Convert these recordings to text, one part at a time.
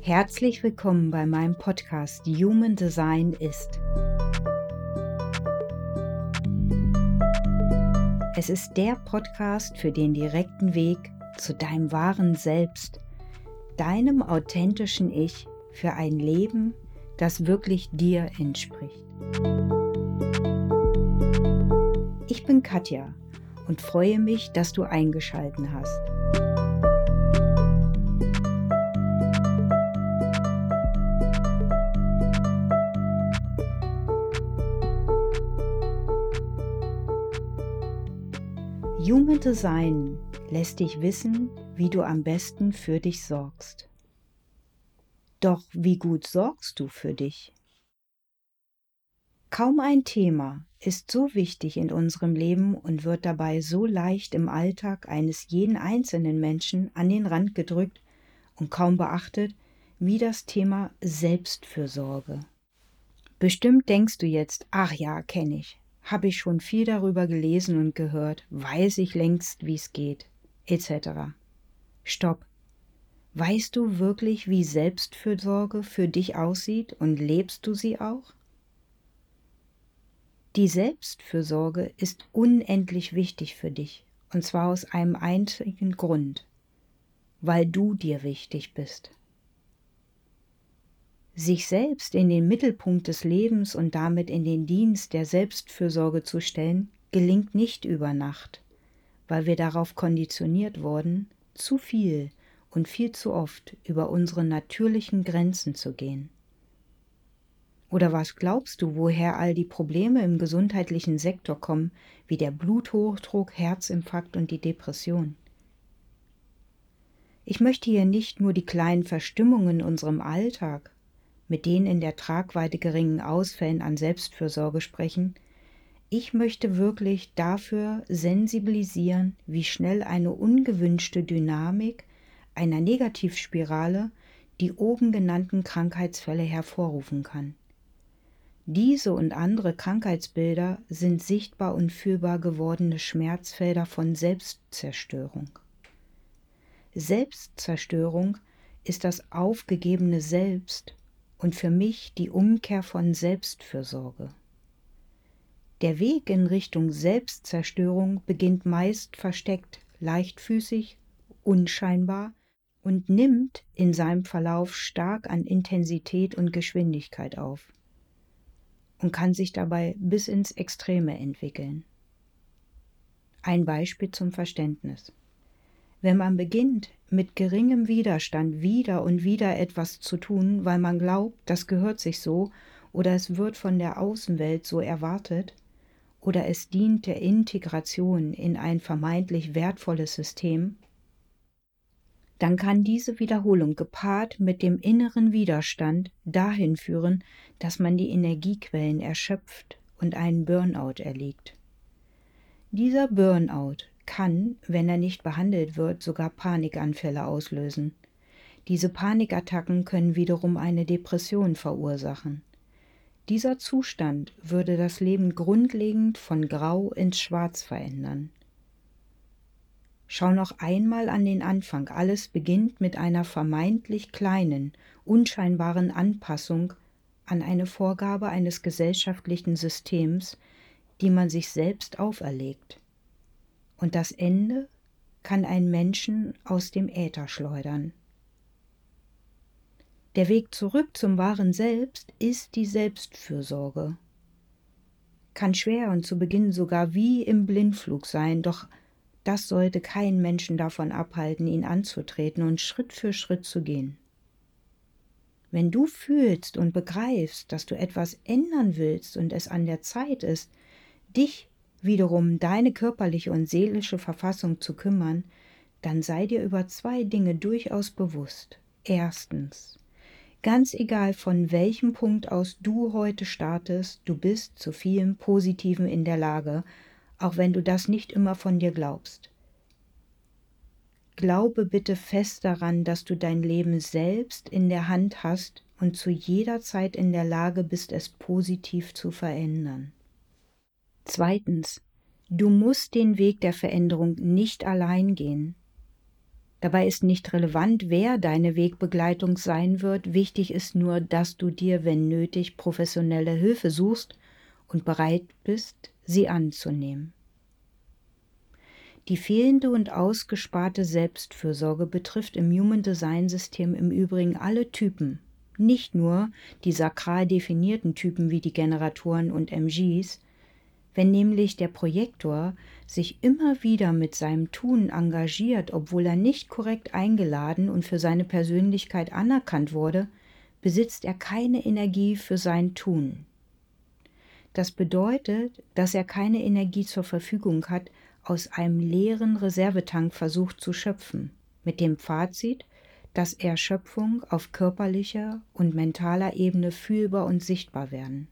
Herzlich willkommen bei meinem Podcast Human Design ist. Es ist der Podcast für den direkten Weg zu deinem wahren Selbst, deinem authentischen Ich für ein Leben, das wirklich dir entspricht. Ich bin Katja und freue mich, dass du eingeschalten hast. Human Design lässt dich wissen, wie du am besten für dich sorgst. Doch wie gut sorgst du für dich? Kaum ein Thema ist so wichtig in unserem Leben und wird dabei so leicht im Alltag eines jeden einzelnen Menschen an den Rand gedrückt und kaum beachtet wie das Thema Selbstfürsorge. Bestimmt denkst du jetzt, ach ja, kenne ich habe ich schon viel darüber gelesen und gehört, weiß ich längst, wie es geht, etc. Stopp. Weißt du wirklich, wie Selbstfürsorge für dich aussieht und lebst du sie auch? Die Selbstfürsorge ist unendlich wichtig für dich, und zwar aus einem einzigen Grund, weil du dir wichtig bist. Sich selbst in den Mittelpunkt des Lebens und damit in den Dienst der Selbstfürsorge zu stellen, gelingt nicht über Nacht, weil wir darauf konditioniert wurden, zu viel und viel zu oft über unsere natürlichen Grenzen zu gehen. Oder was glaubst du, woher all die Probleme im gesundheitlichen Sektor kommen, wie der Bluthochdruck, Herzinfarkt und die Depression? Ich möchte hier nicht nur die kleinen Verstimmungen in unserem Alltag mit den in der Tragweite geringen Ausfällen an Selbstfürsorge sprechen, ich möchte wirklich dafür sensibilisieren, wie schnell eine ungewünschte Dynamik einer Negativspirale die oben genannten Krankheitsfälle hervorrufen kann. Diese und andere Krankheitsbilder sind sichtbar und fühlbar gewordene Schmerzfelder von Selbstzerstörung. Selbstzerstörung ist das aufgegebene Selbst und für mich die Umkehr von Selbstfürsorge. Der Weg in Richtung Selbstzerstörung beginnt meist versteckt, leichtfüßig, unscheinbar und nimmt in seinem Verlauf stark an Intensität und Geschwindigkeit auf und kann sich dabei bis ins Extreme entwickeln. Ein Beispiel zum Verständnis. Wenn man beginnt, mit geringem Widerstand wieder und wieder etwas zu tun, weil man glaubt, das gehört sich so oder es wird von der Außenwelt so erwartet, oder es dient der Integration in ein vermeintlich wertvolles System, dann kann diese Wiederholung gepaart mit dem inneren Widerstand dahin führen, dass man die Energiequellen erschöpft und einen Burnout erliegt. Dieser Burnout kann, wenn er nicht behandelt wird, sogar Panikanfälle auslösen. Diese Panikattacken können wiederum eine Depression verursachen. Dieser Zustand würde das Leben grundlegend von Grau ins Schwarz verändern. Schau noch einmal an den Anfang. Alles beginnt mit einer vermeintlich kleinen, unscheinbaren Anpassung an eine Vorgabe eines gesellschaftlichen Systems, die man sich selbst auferlegt und das Ende kann einen Menschen aus dem Äther schleudern. Der Weg zurück zum wahren Selbst ist die Selbstfürsorge. Kann schwer und zu Beginn sogar wie im Blindflug sein, doch das sollte keinen Menschen davon abhalten, ihn anzutreten und Schritt für Schritt zu gehen. Wenn du fühlst und begreifst, dass du etwas ändern willst und es an der Zeit ist, dich wiederum deine körperliche und seelische Verfassung zu kümmern, dann sei dir über zwei Dinge durchaus bewusst. Erstens, ganz egal von welchem Punkt aus du heute startest, du bist zu vielem Positiven in der Lage, auch wenn du das nicht immer von dir glaubst. Glaube bitte fest daran, dass du dein Leben selbst in der Hand hast und zu jeder Zeit in der Lage bist, es positiv zu verändern. Zweitens, du musst den Weg der Veränderung nicht allein gehen. Dabei ist nicht relevant, wer deine Wegbegleitung sein wird. Wichtig ist nur, dass du dir, wenn nötig, professionelle Hilfe suchst und bereit bist, sie anzunehmen. Die fehlende und ausgesparte Selbstfürsorge betrifft im Human Design System im Übrigen alle Typen, nicht nur die sakral definierten Typen wie die Generatoren und MGs, wenn nämlich der Projektor sich immer wieder mit seinem Tun engagiert, obwohl er nicht korrekt eingeladen und für seine Persönlichkeit anerkannt wurde, besitzt er keine Energie für sein Tun. Das bedeutet, dass er keine Energie zur Verfügung hat, aus einem leeren Reservetank versucht zu schöpfen, mit dem Fazit, dass Erschöpfung auf körperlicher und mentaler Ebene fühlbar und sichtbar werden.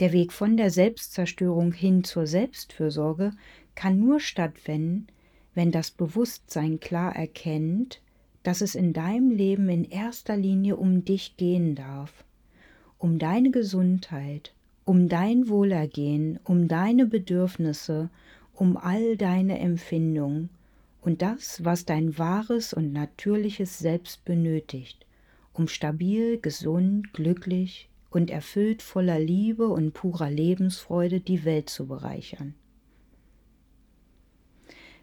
Der Weg von der Selbstzerstörung hin zur Selbstfürsorge kann nur stattfinden, wenn das Bewusstsein klar erkennt, dass es in deinem Leben in erster Linie um dich gehen darf, um deine Gesundheit, um dein Wohlergehen, um deine Bedürfnisse, um all deine Empfindungen und das, was dein wahres und natürliches Selbst benötigt, um stabil, gesund, glücklich und erfüllt voller Liebe und purer Lebensfreude die Welt zu bereichern.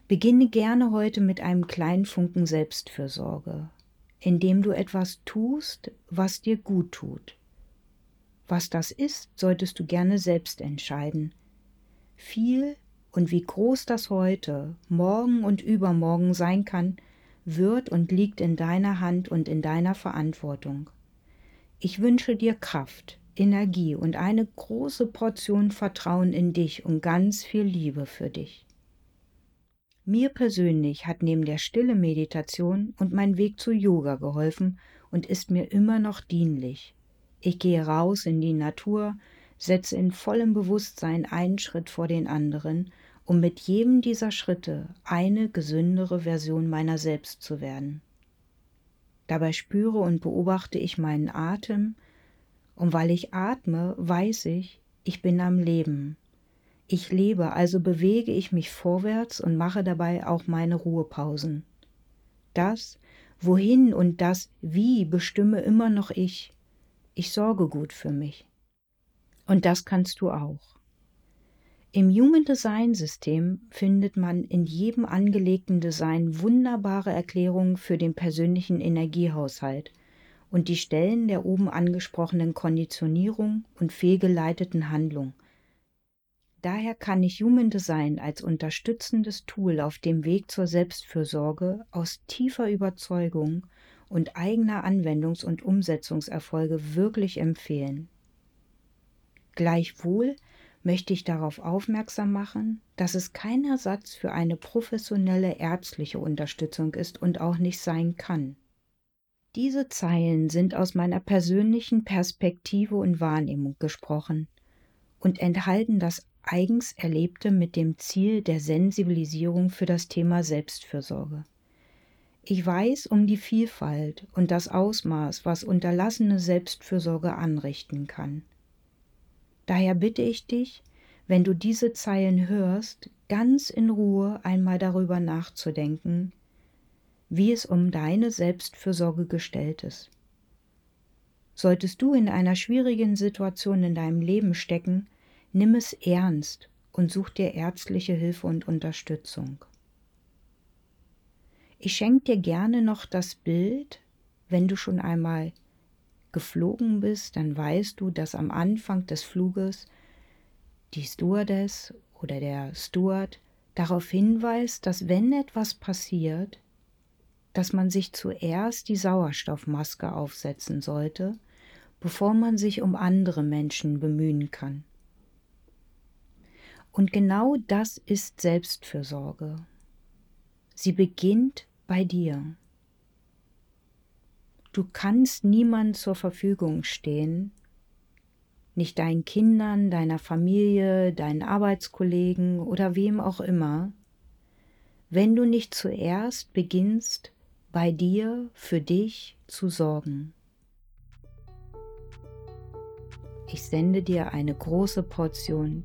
Beginne gerne heute mit einem kleinen Funken Selbstfürsorge, indem du etwas tust, was dir gut tut. Was das ist, solltest du gerne selbst entscheiden. Viel und wie groß das heute, morgen und übermorgen sein kann, wird und liegt in deiner Hand und in deiner Verantwortung. Ich wünsche dir Kraft, Energie und eine große Portion Vertrauen in dich und ganz viel Liebe für dich. Mir persönlich hat neben der stille Meditation und mein Weg zu Yoga geholfen und ist mir immer noch dienlich. Ich gehe raus in die Natur, setze in vollem Bewusstsein einen Schritt vor den anderen, um mit jedem dieser Schritte eine gesündere Version meiner selbst zu werden. Dabei spüre und beobachte ich meinen Atem, und weil ich atme, weiß ich, ich bin am Leben. Ich lebe, also bewege ich mich vorwärts und mache dabei auch meine Ruhepausen. Das, wohin und das wie bestimme immer noch ich. Ich sorge gut für mich. Und das kannst du auch. Im Human Design System findet man in jedem angelegten Design wunderbare Erklärungen für den persönlichen Energiehaushalt und die Stellen der oben angesprochenen Konditionierung und fehlgeleiteten Handlung. Daher kann ich Human Design als unterstützendes Tool auf dem Weg zur Selbstfürsorge aus tiefer Überzeugung und eigener Anwendungs- und Umsetzungserfolge wirklich empfehlen. Gleichwohl möchte ich darauf aufmerksam machen, dass es kein Ersatz für eine professionelle ärztliche Unterstützung ist und auch nicht sein kann. Diese Zeilen sind aus meiner persönlichen Perspektive und Wahrnehmung gesprochen und enthalten das eigens Erlebte mit dem Ziel der Sensibilisierung für das Thema Selbstfürsorge. Ich weiß um die Vielfalt und das Ausmaß, was unterlassene Selbstfürsorge anrichten kann. Daher bitte ich dich, wenn du diese Zeilen hörst, ganz in Ruhe einmal darüber nachzudenken, wie es um deine Selbstfürsorge gestellt ist. Solltest du in einer schwierigen Situation in deinem Leben stecken, nimm es ernst und such dir ärztliche Hilfe und Unterstützung. Ich schenke dir gerne noch das Bild, wenn du schon einmal geflogen bist, dann weißt du, dass am Anfang des Fluges die Stewardess oder der Steward darauf hinweist, dass wenn etwas passiert, dass man sich zuerst die Sauerstoffmaske aufsetzen sollte, bevor man sich um andere Menschen bemühen kann. Und genau das ist Selbstfürsorge. Sie beginnt bei dir. Du kannst niemand zur Verfügung stehen, nicht deinen Kindern, deiner Familie, deinen Arbeitskollegen oder wem auch immer, wenn du nicht zuerst beginnst, bei dir für dich zu sorgen. Ich sende dir eine große Portion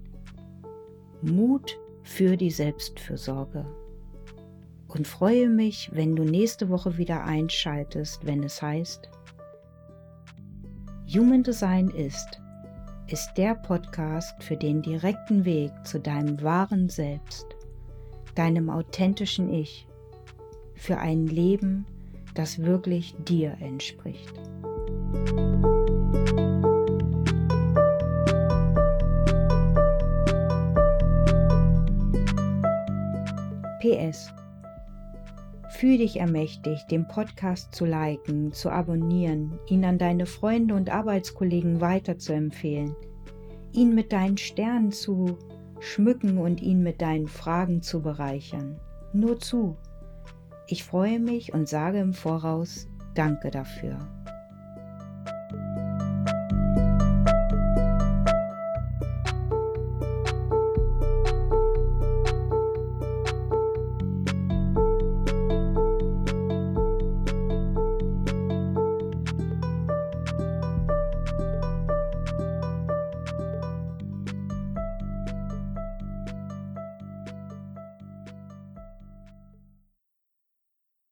Mut für die Selbstfürsorge und freue mich, wenn du nächste Woche wieder einschaltest, wenn es heißt, Human Design ist, ist der Podcast für den direkten Weg zu deinem wahren Selbst, deinem authentischen Ich, für ein Leben, das wirklich dir entspricht. PS. Fühl dich ermächtigt, den Podcast zu liken, zu abonnieren, ihn an deine Freunde und Arbeitskollegen weiterzuempfehlen, ihn mit deinen Sternen zu schmücken und ihn mit deinen Fragen zu bereichern. Nur zu. Ich freue mich und sage im Voraus Danke dafür.